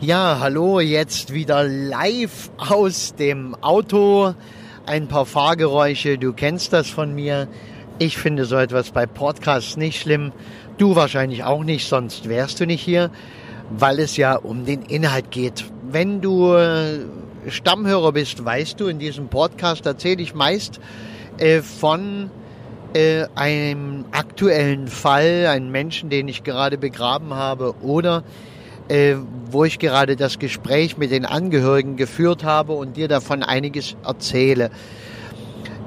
Ja, hallo, jetzt wieder live aus dem Auto. Ein paar Fahrgeräusche, du kennst das von mir. Ich finde so etwas bei Podcasts nicht schlimm. Du wahrscheinlich auch nicht, sonst wärst du nicht hier, weil es ja um den Inhalt geht. Wenn du äh, Stammhörer bist, weißt du, in diesem Podcast erzähle ich meist äh, von äh, einem aktuellen Fall, einen Menschen, den ich gerade begraben habe oder äh, wo ich gerade das Gespräch mit den Angehörigen geführt habe und dir davon einiges erzähle.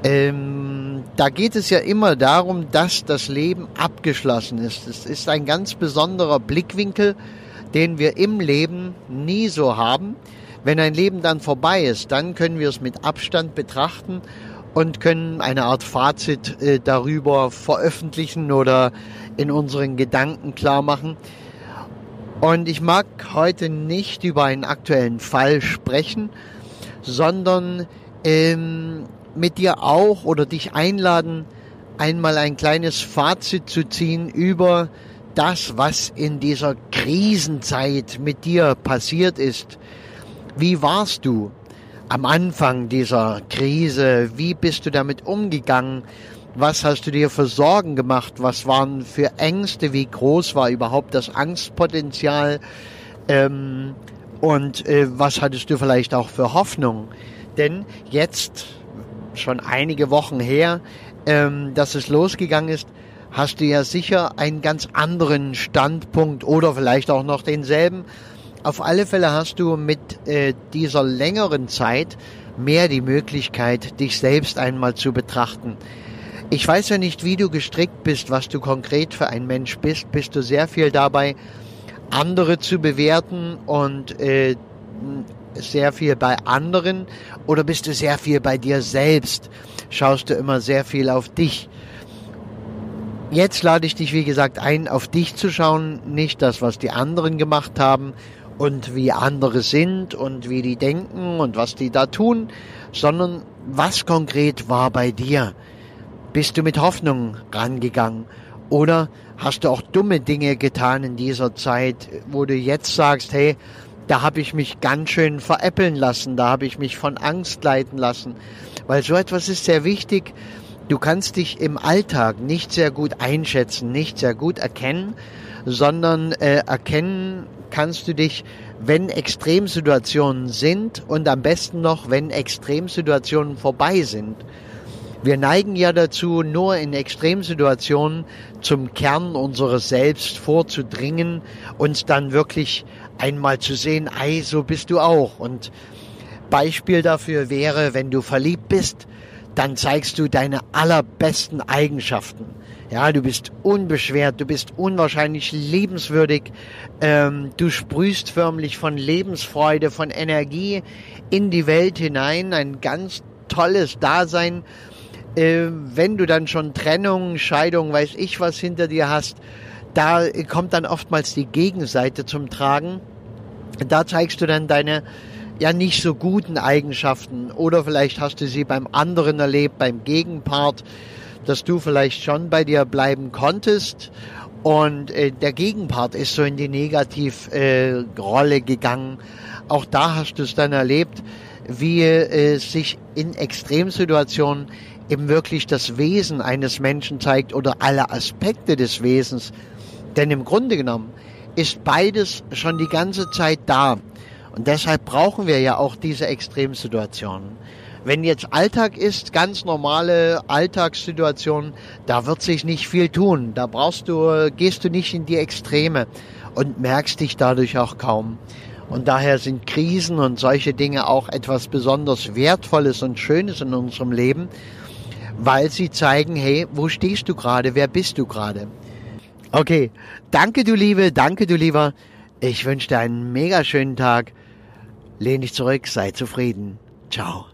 Ähm, da geht es ja immer darum, dass das Leben abgeschlossen ist. Es ist ein ganz besonderer Blickwinkel, den wir im Leben nie so haben. Wenn ein Leben dann vorbei ist, dann können wir es mit Abstand betrachten und können eine Art Fazit äh, darüber veröffentlichen oder in unseren Gedanken klar machen. Und ich mag heute nicht über einen aktuellen Fall sprechen, sondern ähm, mit dir auch oder dich einladen, einmal ein kleines Fazit zu ziehen über das, was in dieser Krisenzeit mit dir passiert ist. Wie warst du am Anfang dieser Krise? Wie bist du damit umgegangen? Was hast du dir für Sorgen gemacht? Was waren für Ängste? Wie groß war überhaupt das Angstpotenzial? Ähm, und äh, was hattest du vielleicht auch für Hoffnung? Denn jetzt, schon einige Wochen her, ähm, dass es losgegangen ist, hast du ja sicher einen ganz anderen Standpunkt oder vielleicht auch noch denselben. Auf alle Fälle hast du mit äh, dieser längeren Zeit mehr die Möglichkeit, dich selbst einmal zu betrachten. Ich weiß ja nicht, wie du gestrickt bist, was du konkret für ein Mensch bist. Bist du sehr viel dabei, andere zu bewerten und äh, sehr viel bei anderen oder bist du sehr viel bei dir selbst? Schaust du immer sehr viel auf dich? Jetzt lade ich dich, wie gesagt, ein, auf dich zu schauen, nicht das, was die anderen gemacht haben und wie andere sind und wie die denken und was die da tun, sondern was konkret war bei dir? Bist du mit Hoffnung rangegangen? Oder hast du auch dumme Dinge getan in dieser Zeit, wo du jetzt sagst, hey, da habe ich mich ganz schön veräppeln lassen, da habe ich mich von Angst leiten lassen. Weil so etwas ist sehr wichtig. Du kannst dich im Alltag nicht sehr gut einschätzen, nicht sehr gut erkennen, sondern äh, erkennen kannst du dich, wenn Extremsituationen sind und am besten noch, wenn Extremsituationen vorbei sind. Wir neigen ja dazu, nur in Extremsituationen zum Kern unseres Selbst vorzudringen, uns dann wirklich einmal zu sehen, ei, so bist du auch. Und Beispiel dafür wäre, wenn du verliebt bist, dann zeigst du deine allerbesten Eigenschaften. Ja, du bist unbeschwert, du bist unwahrscheinlich liebenswürdig, ähm, du sprühst förmlich von Lebensfreude, von Energie in die Welt hinein, ein ganz tolles Dasein äh, wenn du dann schon Trennung, Scheidung, weiß ich was hinter dir hast, da kommt dann oftmals die Gegenseite zum Tragen. Da zeigst du dann deine ja nicht so guten Eigenschaften oder vielleicht hast du sie beim anderen erlebt, beim Gegenpart, dass du vielleicht schon bei dir bleiben konntest und äh, der Gegenpart ist so in die Negativrolle äh, gegangen. Auch da hast du es dann erlebt, wie äh, sich in Extremsituationen eben wirklich das Wesen eines Menschen zeigt oder alle Aspekte des Wesens. Denn im Grunde genommen ist beides schon die ganze Zeit da. Und deshalb brauchen wir ja auch diese Extremsituationen. Wenn jetzt Alltag ist, ganz normale Alltagssituation, da wird sich nicht viel tun. Da brauchst du, gehst du nicht in die Extreme und merkst dich dadurch auch kaum. Und daher sind Krisen und solche Dinge auch etwas besonders Wertvolles und Schönes in unserem Leben, weil sie zeigen, hey, wo stehst du gerade, wer bist du gerade? Okay, danke du Liebe, danke du Lieber. Ich wünsche dir einen mega schönen Tag. Lehn dich zurück, sei zufrieden. Ciao.